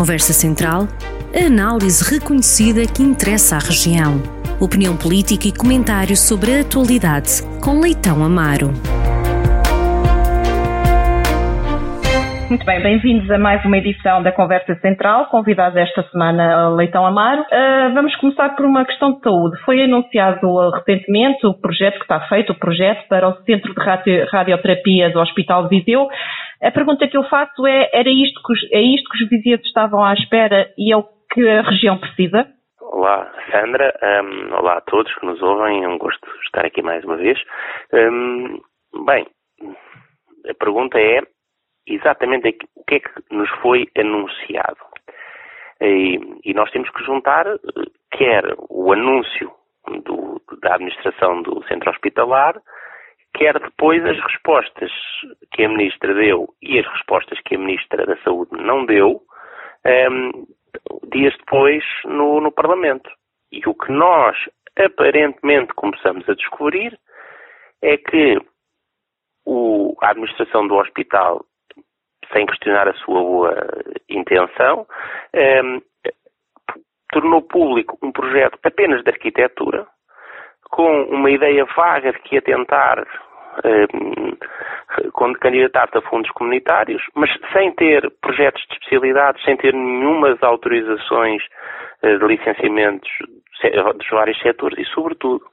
Conversa Central, a análise reconhecida que interessa à região. Opinião política e comentários sobre a atualidade, com Leitão Amaro. Muito bem, bem-vindos a mais uma edição da Conversa Central, convidado esta semana Leitão Amaro. Uh, vamos começar por uma questão de saúde. Foi anunciado recentemente o projeto que está feito, o projeto para o Centro de Radio Radioterapia do Hospital de Viseu. A pergunta que eu faço é, era isto que os, é isto que os vizinhos estavam à espera e é o que a região precisa? Olá, Sandra. Um, olá a todos que nos ouvem. É um gosto estar aqui mais uma vez. Um, bem, a pergunta é exatamente o que é que nos foi anunciado. E, e nós temos que juntar quer o anúncio do, da administração do centro hospitalar, quer depois as respostas que a Ministra deu e as respostas que a Ministra da Saúde não deu, um, dias depois no, no Parlamento. E o que nós aparentemente começamos a descobrir é que o, a administração do hospital sem questionar a sua boa intenção, um, tornou público um projeto apenas de arquitetura, com uma ideia vaga de que ia tentar um, candidatar-se a fundos comunitários, mas sem ter projetos de especialidade, sem ter nenhumas autorizações uh, de licenciamentos dos vários setores e, sobretudo,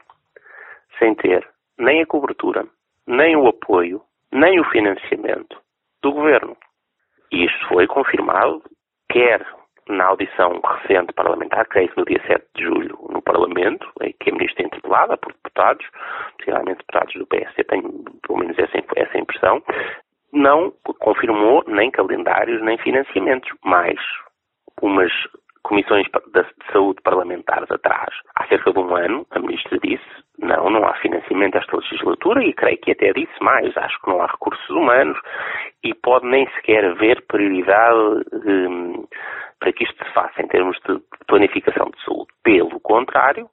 sem ter nem a cobertura, nem o apoio, nem o financiamento do governo. E isto foi confirmado, quer na audição recente parlamentar, creio que no dia 7 de julho Parlamento, que a ministra é interpelada por deputados, possivelmente deputados do PSD, tenho pelo menos essa, essa impressão, não confirmou nem calendários nem financiamentos, mais umas comissões de saúde parlamentares atrás, há cerca de um ano, a ministra disse não, não há financiamento esta legislatura e creio que até disse mais, acho que não há recursos humanos e pode nem sequer haver prioridade um, para que isto se faça em termos de planificação de saúde. Pelo contrário,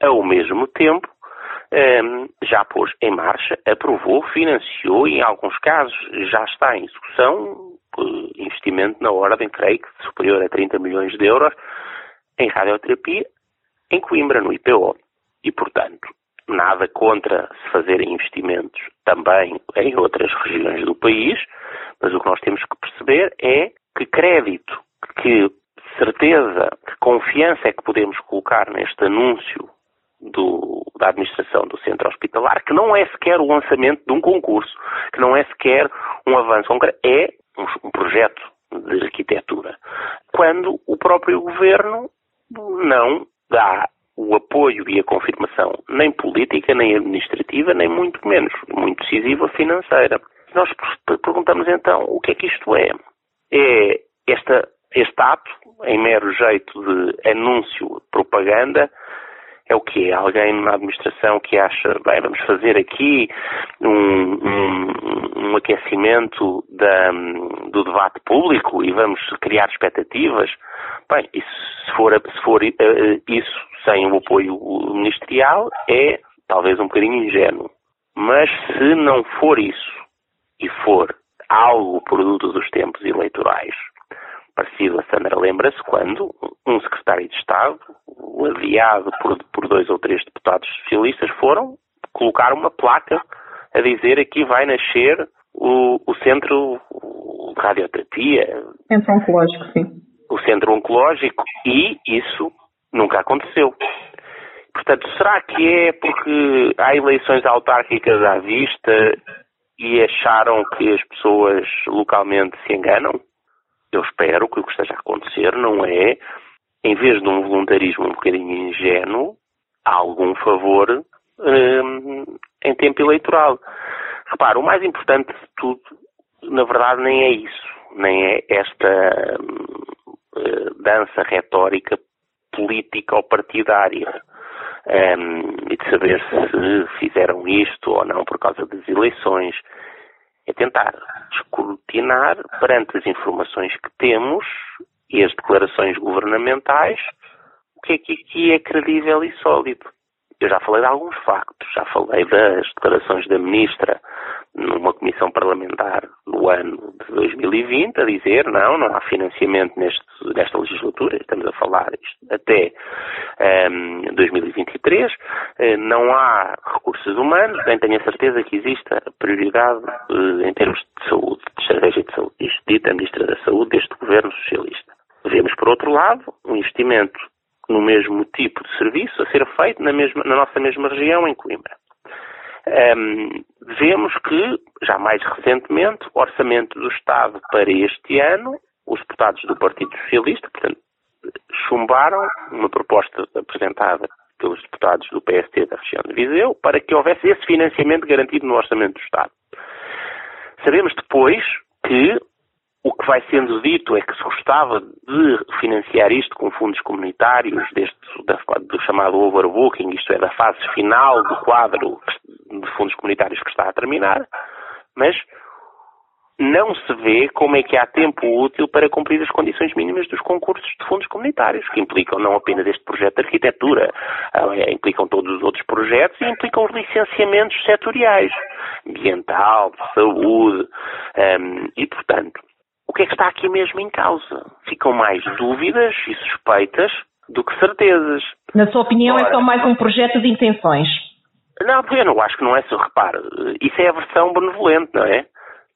ao mesmo tempo, um, já pôs em marcha, aprovou, financiou e em alguns casos já está em execução investimento na ordem, creio que superior a 30 milhões de euros em radioterapia em Coimbra, no IPO. E, portanto, nada contra se fazerem investimentos também em outras regiões do país, mas o que nós temos que perceber é que crédito, que certeza, que confiança é que podemos colocar neste anúncio do, da administração do centro hospitalar, que não é sequer o lançamento de um concurso, que não é sequer um avanço concreto, é um, um projeto de arquitetura, quando o próprio governo não dá o apoio e a confirmação nem política, nem administrativa, nem muito menos, muito decisiva financeira. Nós perguntamos então o que é que isto é? É esta, este ato, em mero jeito de anúncio, propaganda, é o que é alguém na administração que acha, bem, vamos fazer aqui um, um, um aquecimento da, do debate público e vamos criar expectativas. Bem, isso, se for, se for uh, isso sem o apoio ministerial, é talvez um bocadinho ingênuo. Mas se não for isso e for algo produto dos tempos eleitorais, parecido a Sandra lembra-se quando um secretário de Estado, adiado por, por dois ou três deputados socialistas, foram colocar uma placa a dizer aqui vai nascer o, o centro de radioterapia. Centro oncológico, sim. O centro oncológico e isso nunca aconteceu. Portanto, será que é porque há eleições autárquicas à vista e acharam que as pessoas localmente se enganam? Eu espero que o que esteja a acontecer não é, em vez de um voluntarismo um bocadinho ingênuo, algum favor hum, em tempo eleitoral. Repara, o mais importante de tudo, na verdade, nem é isso, nem é esta hum, dança retórica política ou partidária. Um, e de saber se fizeram isto ou não por causa das eleições é tentar escrutinar perante as informações que temos e as declarações governamentais o que é que aqui é credível e sólido. Eu já falei de alguns factos, já falei das declarações da Ministra numa comissão parlamentar no ano de 2020 a dizer não, não há financiamento neste, nesta legislatura, estamos a falar isto até um, 2023, uh, não há recursos humanos, nem tenho a certeza que exista prioridade uh, em termos de saúde, de estratégia de saúde, isto dita a Ministra da Saúde deste governo socialista. Vemos, por outro lado, um investimento no mesmo tipo de serviço a ser feito na, mesma, na nossa mesma região, em Coimbra. Um, vemos que, já mais recentemente, o orçamento do Estado para este ano, os deputados do Partido Socialista, portanto, chumbaram uma proposta apresentada pelos deputados do PST da região de Viseu para que houvesse esse financiamento garantido no orçamento do Estado. Sabemos depois que o que vai sendo dito é que se gostava de financiar isto com fundos comunitários, deste, do chamado overbooking, isto é, da fase final do quadro de fundos comunitários que está a terminar, mas não se vê como é que há tempo útil para cumprir as condições mínimas dos concursos de fundos comunitários, que implicam não apenas este projeto de arquitetura, eh, implicam todos os outros projetos e implicam os licenciamentos setoriais, ambiental, de saúde, um, ehm, e portanto, que é que está aqui mesmo em causa? Ficam mais dúvidas e suspeitas do que certezas. Na sua opinião, Ora, é só mais um projeto de intenções? Não, eu não acho que não é só. Repare, isso é a versão benevolente, não é?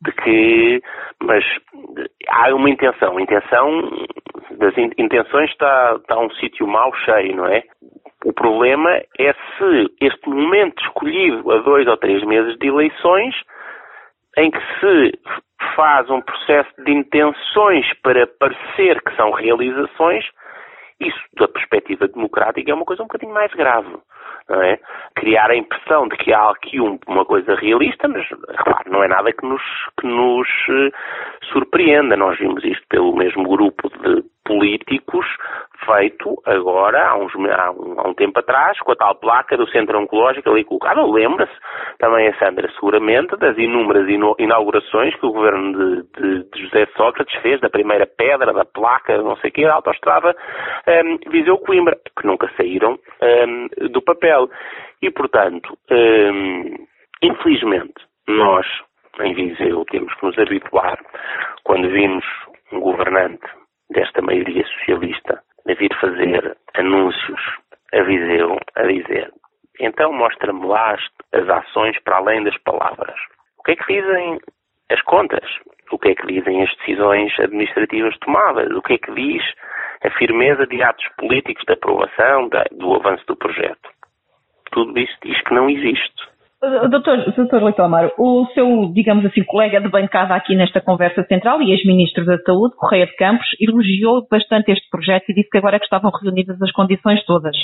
De que. Mas há uma intenção. A intenção das intenções está, está um sítio mau cheio, não é? O problema é se este momento escolhido a dois ou três meses de eleições, em que se faz um processo de intenções para parecer que são realizações, isso, da perspectiva democrática, é uma coisa um bocadinho mais grave. É? Criar a impressão de que há aqui um, uma coisa realista, mas, claro, não é nada que nos, que nos uh, surpreenda. Nós vimos isto pelo mesmo grupo de políticos feito agora, há, uns, há, um, há um tempo atrás, com a tal placa do Centro Oncológico ali colocada. Lembra-se também a Sandra, seguramente, das inúmeras inaugurações que o governo de, de, de, José Sócrates fez, da primeira pedra, da placa, não sei o quê, da autoestrada um, Viseu-Coimbra, que nunca saíram um, do papel. E, portanto, um, infelizmente, nós, em Viseu, temos que nos habituar, quando vimos um governante desta maioria socialista a vir fazer anúncios a Viseu a dizer então mostra-me lá as, as ações para além das palavras. O que é que dizem as contas? O que é que dizem as decisões administrativas tomadas? O que é que diz a firmeza de atos políticos de aprovação da, do avanço do projeto? Tudo isso diz que não existe. Doutor, doutor Leito Amaro, o seu, digamos assim, colega de bancada aqui nesta conversa central e ex-ministro da Saúde, Correia de Campos, elogiou bastante este projeto e disse que agora é que estavam reunidas as condições todas.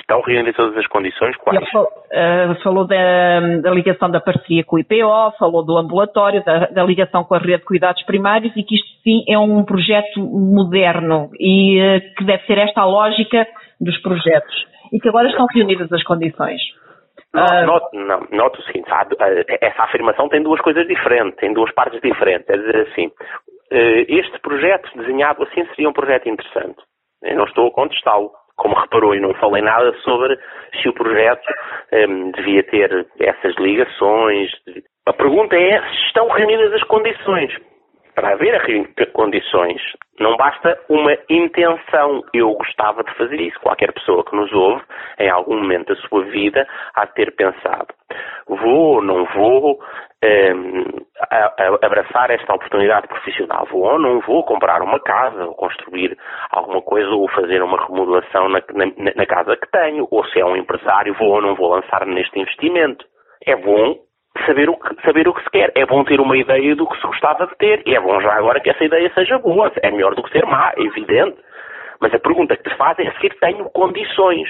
Estão reunidas todas as condições? Quais? Ele falou, uh, falou da, da, ligação da parceria com o IPO, falou do ambulatório, da, da, ligação com a rede de cuidados primários e que isto sim é um projeto moderno e uh, que deve ser esta a lógica dos projetos e que agora estão reunidas as condições. Uh... Não, noto o seguinte, essa afirmação tem duas coisas diferentes, tem duas partes diferentes. É dizer assim, eh, este projeto desenhado assim seria um projeto interessante. Eu não estou a contestá-lo, como reparou, e não falei nada sobre se o projeto um, devia ter essas ligações. A pergunta é se estão reunidas as condições para haver condições, não basta uma intenção. Eu gostava de fazer isso. Qualquer pessoa que nos ouve, em algum momento da sua vida, há de ter pensado: vou ou não vou um, a, a abraçar esta oportunidade profissional? Vou ou não vou comprar uma casa, ou construir alguma coisa, ou fazer uma remodelação na, na, na casa que tenho? Ou se é um empresário, vou ou não vou lançar neste investimento? É bom saber o, que, saber o que se quer. É bom ter uma ideia do que se gostava de ter. E é bom já agora que essa ideia seja boa. É melhor do que ser má, é evidente. Mas a pergunta que te faz é se tenho condições.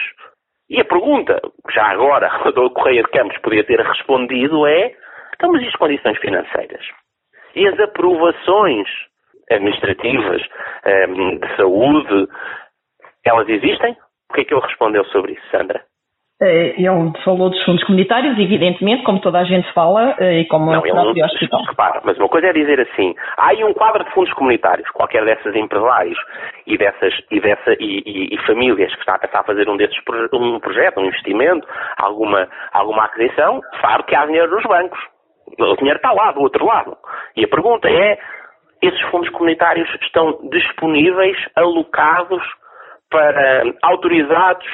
E a pergunta, já agora, o Correia de Campos podia ter respondido é, então, mas e as condições financeiras? E as aprovações administrativas, ehm, de saúde, elas existem? O que é que ele respondeu sobre isso, Sandra? Eh, ele falou dos fundos comunitários, evidentemente, como toda a gente fala, eh, e como não, o próprio hospital. Repara, mas uma coisa é dizer assim, há aí um quadro de fundos comunitários, qualquer dessas empresários e dessas e, dessa, e, e, e famílias que está a pensar fazer um desses um projeto, um investimento, alguma, alguma aquisição, sabe que há dinheiro nos bancos. O dinheiro está lá, do outro lado. E a pergunta é, esses fundos comunitários estão disponíveis, alocados, para, autorizados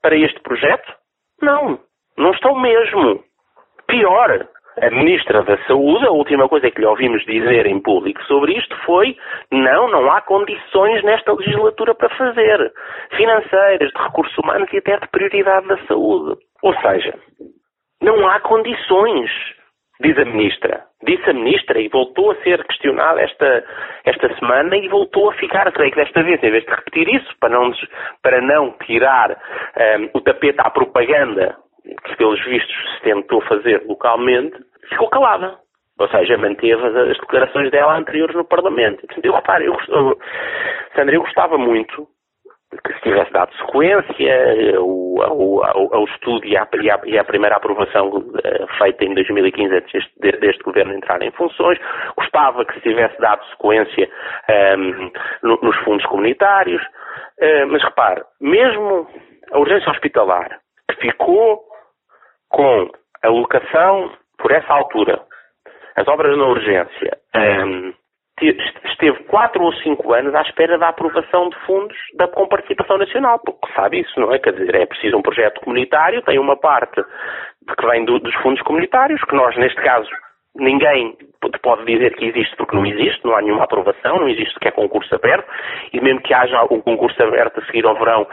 para este projeto? Não, não estão mesmo. Pior, a Ministra da Saúde, a última coisa que lhe ouvimos dizer em público sobre isto foi não, não há condições nesta legislatura para fazer. Financeiras, de recursos humanos e até de prioridade da saúde. Ou seja, não há condições, diz a Ministra. Disse a Ministra e voltou a ser questionada esta, esta semana e voltou a ficar, creio que desta vez, em vez de repetir isso, para não, para não tirar um, o tapete à propaganda que pelos vistos se tentou fazer localmente, ficou calada. Ou seja, manteve as declarações dela anteriores no Parlamento. Eu, repare, eu, eu, Sandra, eu gostava muito que se tivesse dado sequência ao, ao, ao, ao estudo e à, e, à, e à, primeira aprovação uh, feita em 2015 antes deste, deste, governo entrar em funções, gostava que se tivesse dado sequência um, ehm, no, nos fundos comunitários, uh, mas repare, mesmo a urgência hospitalar, que ficou com a locação por essa altura, as obras na urgência, um, esteve quatro ou cinco anos à espera da aprovação de fundos da, com participação nacional, porque sabe isso, não é? Quer dizer, é preciso um projeto comunitário, tem uma parte que vem do, dos fundos comunitários, que nós, neste caso, ninguém pode dizer que existe porque não existe, não há nenhuma aprovação, não existe sequer concurso aberto, e mesmo que haja um concurso aberto a seguir ao verão,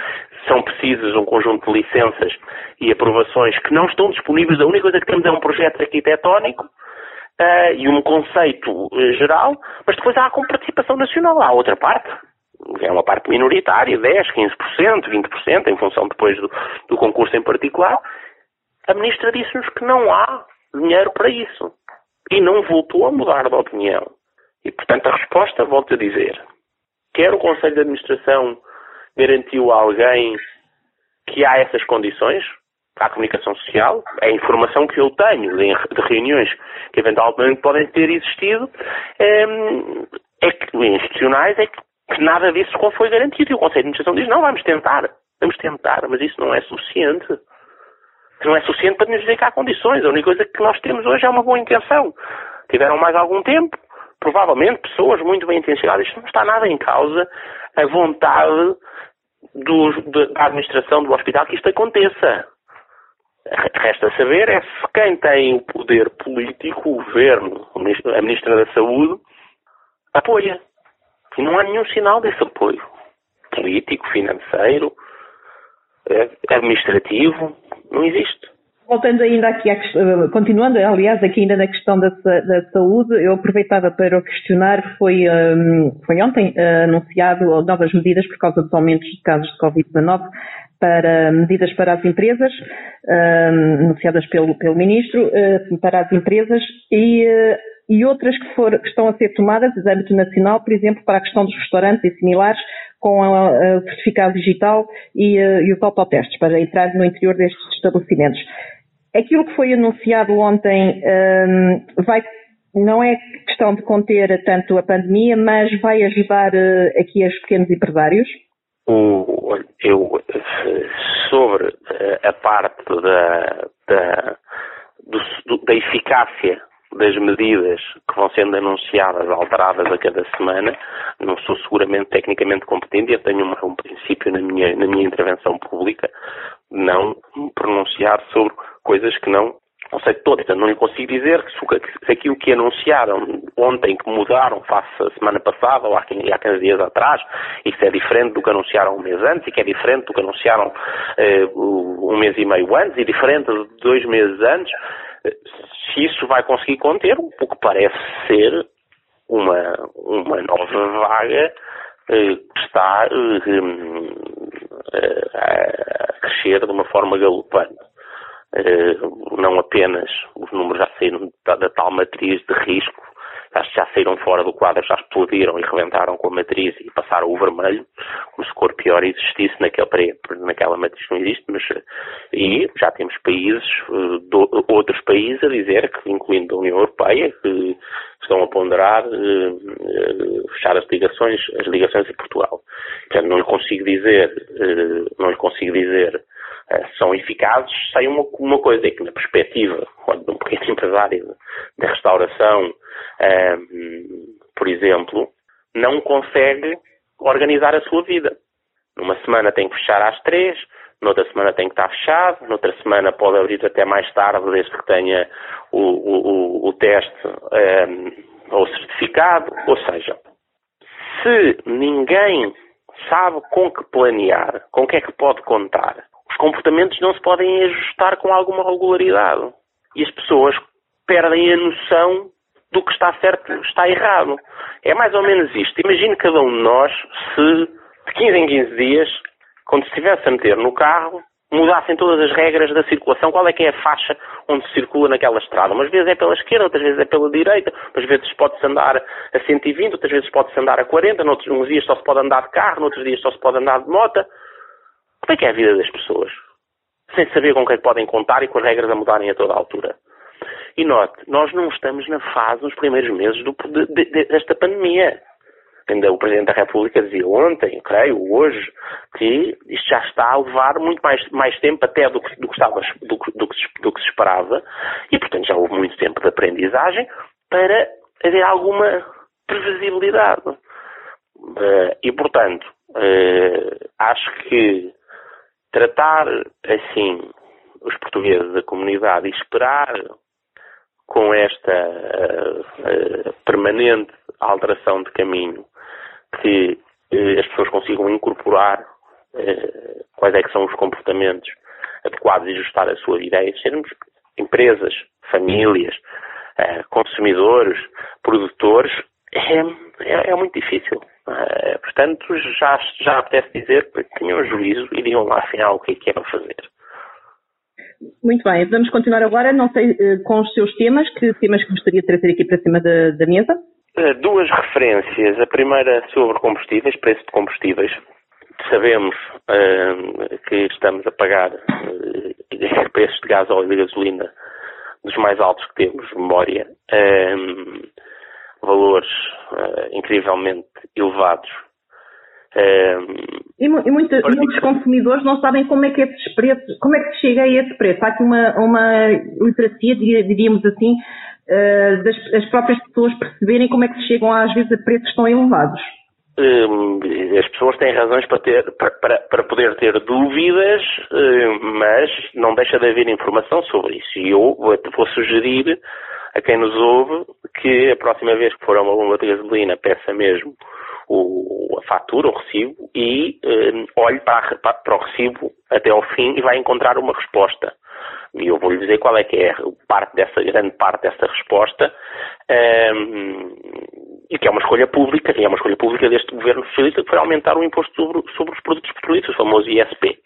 são precisas um conjunto de licenças e aprovações que não estão disponíveis. A única coisa que temos é um projeto arquitetónico uh, e um conceito uh, geral, mas depois há com participação nacional, há outra parte. É uma parte minoritária, 10, 15%, 20%, em função depois do, do concurso em particular. A Ministra disse-nos que não há dinheiro para isso. E não voltou a mudar de opinião. E, portanto, a resposta, volto a dizer, quer o Conselho de Administração garantiu a alguém que há essas condições à comunicação social, a informação que eu tenho de reuniões que eventualmente podem ter existido, ehm, é que, institucionais, é que nada disso foi garantido. E o Conselho de Administração diz, não, vamos tentar, vamos tentar, mas isso não é suficiente. Não é suficiente para nos dizer que há condições. A única coisa que nós temos hoje é uma boa intenção. Tiveram mais algum tempo, provavelmente pessoas muito bem intencionadas, não está nada em causa a vontade do, da administração do hospital que isto aconteça. Resta saber é se quem tem o poder político, o governo, a Ministra da Saúde, apoia. E não há nenhum sinal desse apoio. Político, financeiro, eh, administrativo, não existe. Voltando ainda aqui, à, continuando, aliás, aqui ainda na questão da, da saúde, eu aproveitava para questionar, foi, um, foi ontem uh, anunciado novas medidas por causa dos aumentos de casos de Covid-19 para medidas para as empresas, anunciadas pelo, pelo Ministro, uh, para as empresas e, uh, e outras que, for, que estão a ser tomadas de âmbito nacional, por exemplo, para a questão dos restaurantes e similares, com o certificado digital e, e os autotestes para entrar no interior destes estabelecimentos. Aquilo que foi anunciado ontem um, vai, não é questão de conter tanto a pandemia, mas vai ajudar aqui os pequenos empresários? O, eu, sobre eh, a parte da, da, do, da eficácia das medidas que vão sendo anunciadas, alteradas a cada semana, não sou seguramente tecnicamente competente e tenho um, um princípio na minha, na minha intervenção pública não pronunciar sobre coisas que não não sei então não lhe consigo dizer se, aquilo que anunciaram ontem, que mudaram face a semana passada ou há 15, há 15 dias atrás, isso é diferente do que anunciaram um mês antes e que é diferente do que anunciaram eh, um mês e meio antes e diferente de dois meses antes, eh, se isso vai conseguir conter o que parece ser uma, uma nova vaga eh, que está eh, a crescer de uma forma galopante. Eh, não apenas os números já saíram da, tal matriz de risco, já, saíram fora do quadro, já explodiram e rebentaram com a matriz e passaram o vermelho, como se cor pior existisse naquele, naquela matriz não existe, mas e já temos países, eh, do, outros países a dizer que, incluindo a União Europeia, que estão a ponderar uh, fechar as ligações, as ligações a Portugal. Portanto, não lhe consigo dizer, não lhe consigo dizer são eficazes, sei uma, uma coisa, é que na perspectiva de um pequeno empresário da restauração por exemplo, não consegue organizar a sua vida. Numa semana tem que fechar às três, noutra semana tem que estar fechado, noutra semana pode abrir até mais tarde, desde que tenha o, o, o teste um, ou certificado. Ou seja, se ninguém sabe com que planear, com que é que pode contar, os comportamentos não se podem ajustar com alguma regularidade. E as pessoas perdem a noção do que está certo e está errado. É mais ou menos isto. Imagine cada um de nós se de 15 em 15 dias, quando se estivesse a meter no carro, mudassem todas as regras da circulação, qual é que é a faixa onde se circula naquela estrada. Umas vezes é pela esquerda, outras vezes é pela direita, outras vezes pode-se andar a 120, outras vezes pode-se andar a 40, noutros uns dias só se pode andar de carro, noutros dias só se pode andar de moto. Como é que é a vida das pessoas? Sem saber com quem podem contar e com as regras a mudarem a toda a altura. E note, nós não estamos na fase, nos primeiros meses do, de, de, desta pandemia. Ainda o Presidente da República dizia ontem, creio, hoje, que isto já está a levar muito mais, mais tempo até do que, do, que estava, do, do, do que se esperava e, portanto, já houve muito tempo de aprendizagem para haver alguma previsibilidade. Uh, e, portanto, uh, acho que tratar assim os portugueses da comunidade e esperar com esta uh, permanente alteração de caminho que uh, as pessoas consigam incorporar quais é que são os comportamentos adequados e ajustar a sua vida, é sermos empresas, famílias, consumidores, produtores, é, é, é muito difícil. Portanto, já, já apetece dizer que tenham juízo e digam lá afinal o que é que para fazer. Muito bem, vamos continuar agora, não sei, eh, com os seus temas, que temas que gostaria de trazer aqui para cima da, da mesa? Eh, duas referências. A primeira sobre combustíveis, preço de combustíveis. Sabemos uh, que estamos a pagar preços de gás, óleo e gasolina dos mais altos que temos, memória. Valores incrivelmente elevados e, e, muita, muitos consumidores não sabem como é que esses preços, como é que se chega a esse preço. Há aqui uma, uma literacia, diríamos assim, uh, das as próprias pessoas perceberem como é que se chegam às vezes a preços tão elevados. as pessoas têm razões para, ter, para, para, poder ter dúvidas, mas não deixa de haver informação sobre isso. E eu vou sugerir a quem nos ouve que a próxima vez que for a uma bomba de gasolina peça mesmo o, a fatura, o recibo, e eh, olhe para, para, o recibo até ao fim e vai encontrar uma resposta. E eu vou-lhe dizer qual é que é parte dessa, grande parte dessa resposta, um, e que é uma escolha pública, e é uma escolha pública deste governo socialista que foi aumentar o imposto sobre, sobre os produtos petrolíferos, o famoso ISP.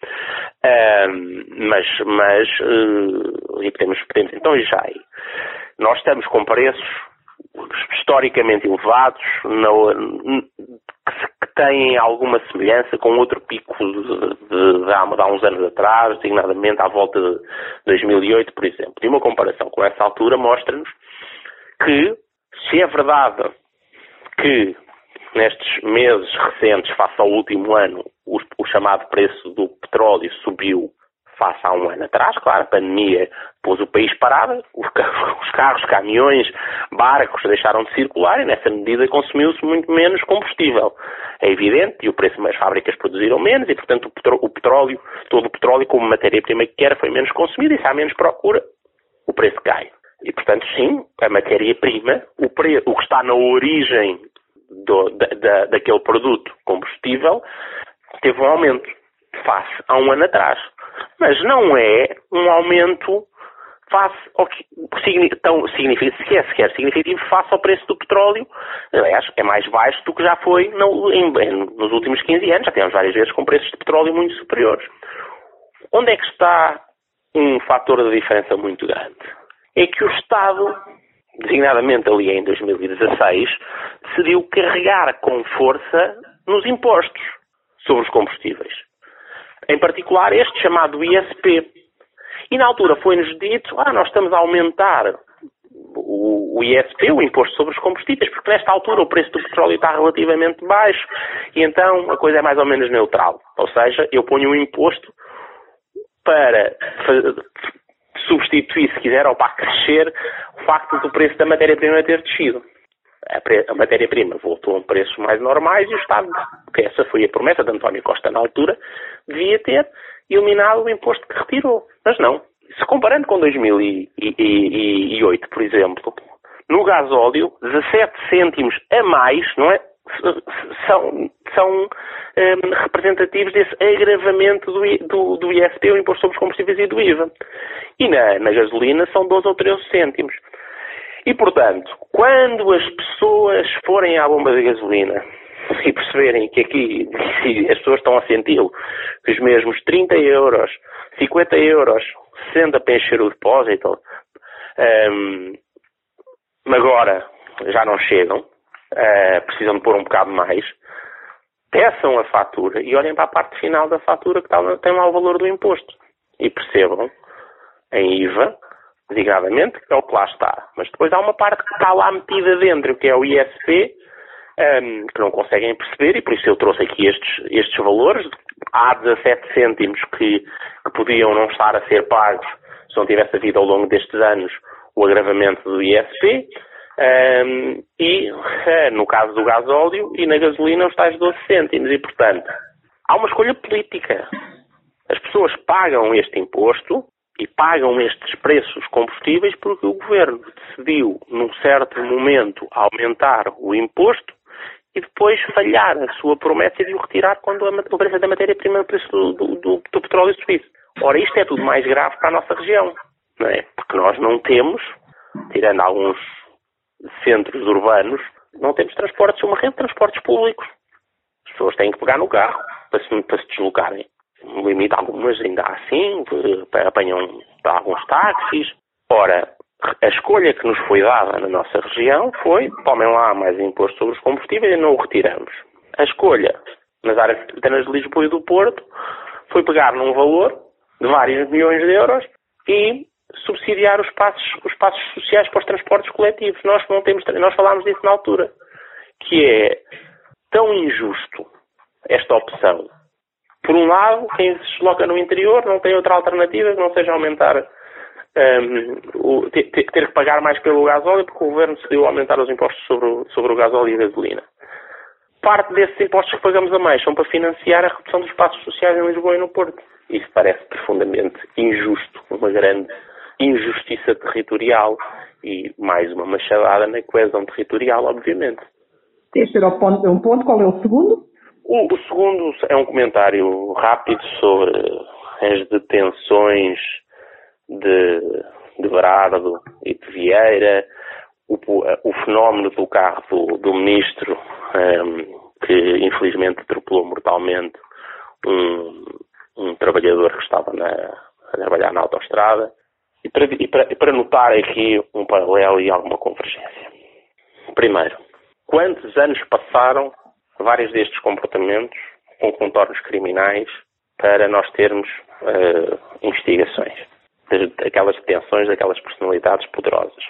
Um, mas, mas uh, e podemos, podemos então já aí. Nós estamos com preços historicamente elevados, que têm alguma semelhança com outro pico de, de, de, há, uns anos atrás, designadamente à volta de 2008, por exemplo. E uma comparação com essa altura mostra-nos que, se é verdade que nestes meses recentes, face ao último ano, o, o chamado preço do petróleo subiu face a um ano atrás. Claro, a pandemia pôs o país parado, os carros, caminhões, barcos deixaram de circular e nessa medida consumiu-se muito menos combustível. É evidente, e o preço das fábricas produziram menos e, portanto, o petróleo, todo o petróleo como matéria-prima que era foi menos consumido e se há menos procura, o preço cai. E, portanto, sim, a matéria-prima, o, o, que está na origem do, da, da, daquele produto combustível, teve um aumento face a um ano atrás mas não é um aumento face ao que tão significativo, sequer, sequer significativo face ao preço do petróleo. Aliás, é mais baixo do que já foi no, em, nos últimos 15 anos. Já temos várias vezes com preços de petróleo muito superiores. Onde é que está um fator de diferença muito grande? É que o Estado, designadamente ali em 2016, decidiu carregar com força nos impostos sobre os combustíveis em particular este chamado ISP. E na altura foi-nos dito, ah, nós estamos a aumentar o, ISP, o Imposto sobre os Combustíveis, porque nesta altura o preço do petróleo está relativamente baixo e então a coisa é mais ou menos neutral. Ou seja, eu ponho um imposto para substituir, se quiser, ou para crescer o facto do preço da matéria-prima ter descido. A, a matéria-prima voltou a um preço mais normais e o Estado, porque essa foi a promessa de António Costa na altura, devia ter eliminado o imposto que retirou. Mas não. Se comparando com 2008, por exemplo, no gasóleo, 17 cêntimos a mais, não é? São, são um, representativos desse agravamento do, do, do ISP, o Imposto sobre os Combustíveis e do IVA. E na, na gasolina são 12 ou 13 cêntimos. E, portanto, quando as pessoas forem à bomba de gasolina e perceberem que aqui as pessoas estão a senti-lo, que os mesmos 30 euros, 50 euros, 60 para encher o depósito, um, agora já não chegam, uh, precisam de pôr um bocado mais, peçam a fatura e olhem para a parte final da fatura que tem lá o valor do imposto. E percebam, em IVA, designadamente, que é o que lá está. Mas depois há uma parte que está lá metida dentro, que é o ISP, um, ehm, que não conseguem perceber, e por isso eu trouxe aqui estes, estes valores. Há 17 cêntimos que, que podiam não estar a ser pagos se não tivesse havido ao longo destes anos o agravamento do ISP. Um, ehm, e no caso do gasóleo e na gasolina os tais 12 cêntimos. E, portanto, há uma escolha política. As pessoas pagam este imposto e pagam estes preços combustíveis porque o governo decidiu, num certo momento, aumentar o imposto e depois falhar a sua promessa de o retirar quando o preço da matéria-prima o preço do, do, do, do petróleo subisse. Ora, isto é tudo mais grave para a nossa região, não é? Porque nós não temos, tirando alguns centros urbanos, não temos transportes, uma rede de transportes públicos. As pessoas têm que pegar no carro para se, para se deslocarem no limite algumas ainda assim, apanham alguns táxis. Ora, a escolha que nos foi dada na nossa região foi tomem lá mais imposto sobre os combustíveis e não o retiramos. A escolha nas áreas metropolitanas de Lisboa e do Porto foi pegar num valor de vários milhões de euros e subsidiar os passos, os passos sociais para os transportes coletivos. Nós não temos, nós falámos disso na altura, que é tão injusto esta opção por um lado, quem se desloca no interior não tem outra alternativa que não seja aumentar, um, o, ter, ter, que pagar mais pelo gasóleo, porque o governo decidiu aumentar os impostos sobre o, sobre o gasóleo e a gasolina. Parte desses impostos que pagamos a mais são para financiar a redução dos espaços sociais em Lisboa e no Porto. Isso parece profundamente injusto, uma grande injustiça territorial e mais uma machadada na coesão territorial, obviamente. Este era ponto, um ponto. Qual é o segundo? O, o, segundo é um comentário rápido sobre as detenções de, de Berardo e de Vieira, o, o fenómeno do carro do, do ministro, um, ehm, que infelizmente atropelou mortalmente um, um trabalhador que estava na, a trabalhar na autoestrada, e para, e, para, e para notar aqui um paralelo e alguma convergência. Primeiro, quantos anos passaram vários destes comportamentos com contornos criminais para nós termos uh, investigações daquelas detenções daquelas personalidades poderosas.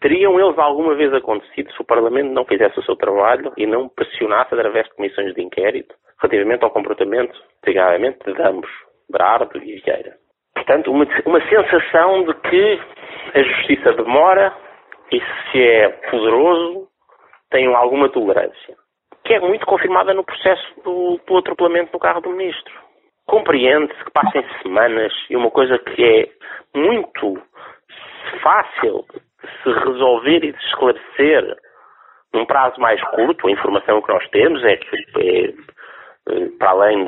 Teriam eles alguma vez acontecido se o Parlamento não fizesse o seu trabalho e não pressionasse através de comissões de inquérito relativamente ao comportamento, desgraçadamente, de ambos, Brardo e Vieira? Portanto, uma, uma sensação de que a justiça demora e se é poderoso, tem alguma tolerância que é muito confirmada no processo do, do atropelamento no carro do ministro. Compreende-se que passem semanas e uma coisa que é muito fácil de se resolver e de esclarecer num prazo mais curto, a informação que nós temos é que, é para além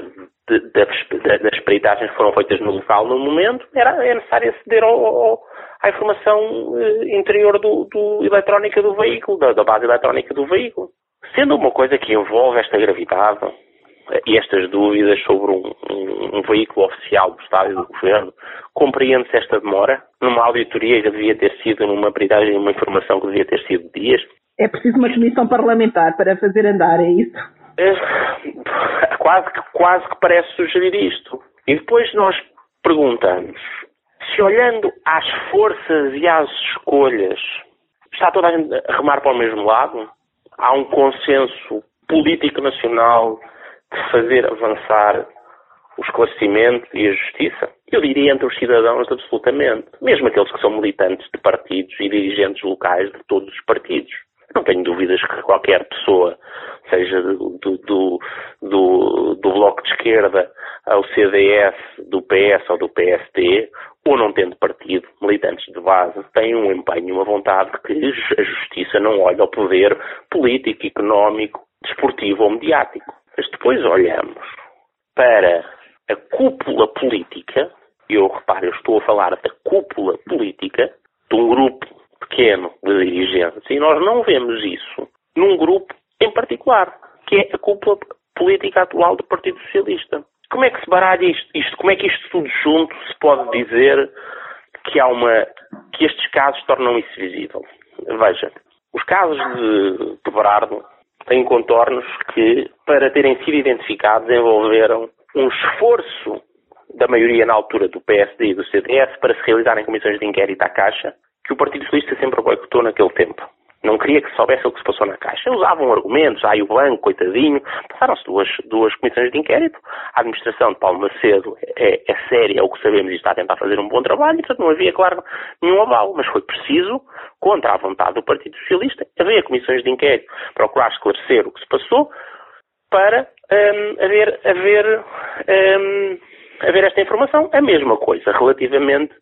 de, de, das peritagens que foram feitas no local no momento, era, é necessário aceder ao, ao, à informação eh, interior do, do, eletrónica do veículo, da, da base eletrónica do veículo. Sendo uma coisa que envolve esta gravidade eh, e estas dúvidas sobre um, um, um veículo oficial do Estado e do Governo, compreende-se esta demora numa auditoria que devia ter sido, numa peritagem, uma informação que devia ter sido dias? É preciso uma comissão parlamentar para fazer andar, é isso? É, quase, que, quase que parece sugerir isto. E depois nós perguntamos, se olhando às forças e às escolhas, está toda a gente a remar para o mesmo lado? Há um consenso político nacional de fazer avançar o esclarecimento e a justiça? Eu diria entre os cidadãos, absolutamente. Mesmo aqueles que são militantes de partidos e dirigentes locais de todos os partidos. Não tenho dúvidas que qualquer pessoa, seja do, do, do, do, Bloco de Esquerda ao CDS, do PS ou do PSD, ou não tendo partido, militantes de base, têm um empenho, uma vontade que a justiça não olha ao poder político, económico, desportivo ou mediático. Mas depois olhamos para a cúpula política, eu reparo, eu estou a falar da cúpula política de um grupo pequeno de dirigentes, e nós não vemos isso num grupo em particular, que é a cúpula política atual do Partido Socialista. Como é que se baralha isto, isto? Como é que isto tudo junto se pode dizer que há uma que estes casos tornam isso visível? Veja, os casos de, de Berardo têm contornos que, para terem sido identificados, envolveram um esforço da maioria na altura do PSD e do CDS para se realizarem comissões de inquérito à Caixa, que o Partido Socialista sempre boicotou naquele tempo. Não queria que soubesse o que se passou na Caixa. Usavam argumentos, aí o banco, coitadinho. Passaram-se duas, duas comissões de inquérito. A administração de Paulo Macedo é, é séria, é o que sabemos, e está a tentar fazer um bom trabalho, e portanto não havia, claro, nenhum aval. Mas foi preciso, contra a vontade do Partido Socialista, haver comissões de inquérito, procurar esclarecer o que se passou, para um, haver, haver, um, haver esta informação. A mesma coisa relativamente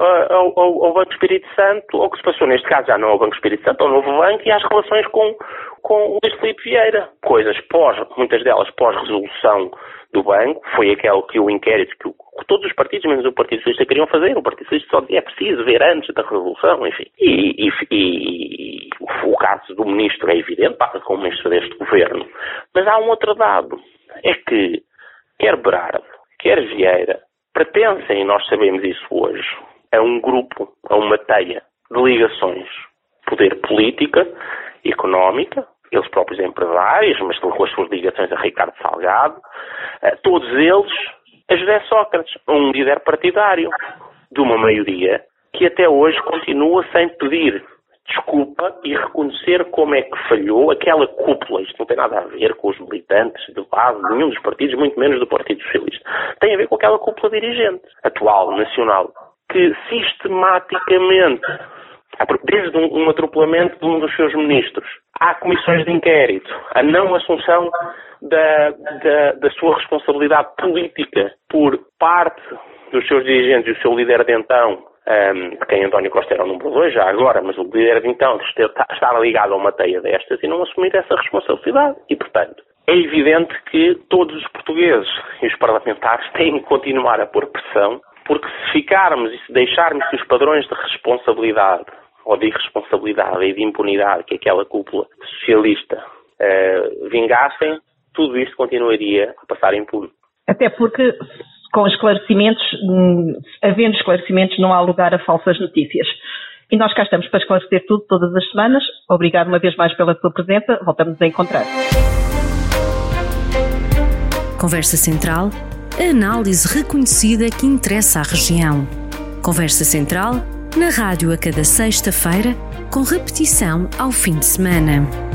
uh, ao, ao, ao, Banco Espírito Santo, ao que se passou neste caso já não ao Banco Espírito Santo, ao novo banco e às relações com, com o Luís Filipe Vieira. Coisas pós, muitas delas pós-resolução do banco, foi aquele que o inquérito que, o, que, todos os partidos, menos o Partido Socialista, queriam fazer. O Partido Socialista só dizia é preciso ver antes da resolução, enfim. E, e, e o caso do ministro é evidente, passa com o ministro deste governo. Mas há um outro dado, é que quer Berardo, quer Vieira, pertencem, e nós sabemos isso hoje, a um grupo, a uma teia de ligações. Poder política, económica, eles próprios empresários, mas com as suas ligações a Ricardo Salgado, todos eles a José Sócrates, um líder partidário de uma maioria que até hoje continua sem pedir desculpa e reconhecer como é que falhou aquela cúpula. Isto não tem nada a ver com os militantes de base de nenhum dos partidos, muito menos do Partido Socialista. Tem a ver com aquela cúpula dirigente, atual, nacional, que sistematicamente, desde um, um atropelamento de um dos seus ministros, há comissões de inquérito, a não assunção da, da, da sua responsabilidade política por parte dos seus dirigentes e o seu líder de então, um, de quem António Costa era o número 2 já agora, mas o líder de então estava ligado a uma teia destas e não assumir essa responsabilidade. E, portanto, é evidente que todos os portugueses e os parlamentares têm que continuar a pôr pressão, porque se ficarmos e se deixarmos que os padrões de responsabilidade ou de irresponsabilidade e de impunidade que aquela cúpula socialista uh, vingassem, tudo isto continuaria a passar impune. Até porque, com esclarecimentos, hum, havendo esclarecimentos, não há lugar a falsas notícias. E nós cá estamos para esclarecer tudo todas as semanas. Obrigado uma vez mais pela sua presença. Voltamos a encontrar. Conversa Central, a análise reconhecida que interessa à região. Conversa Central, na rádio a cada sexta-feira, com repetição ao fim de semana.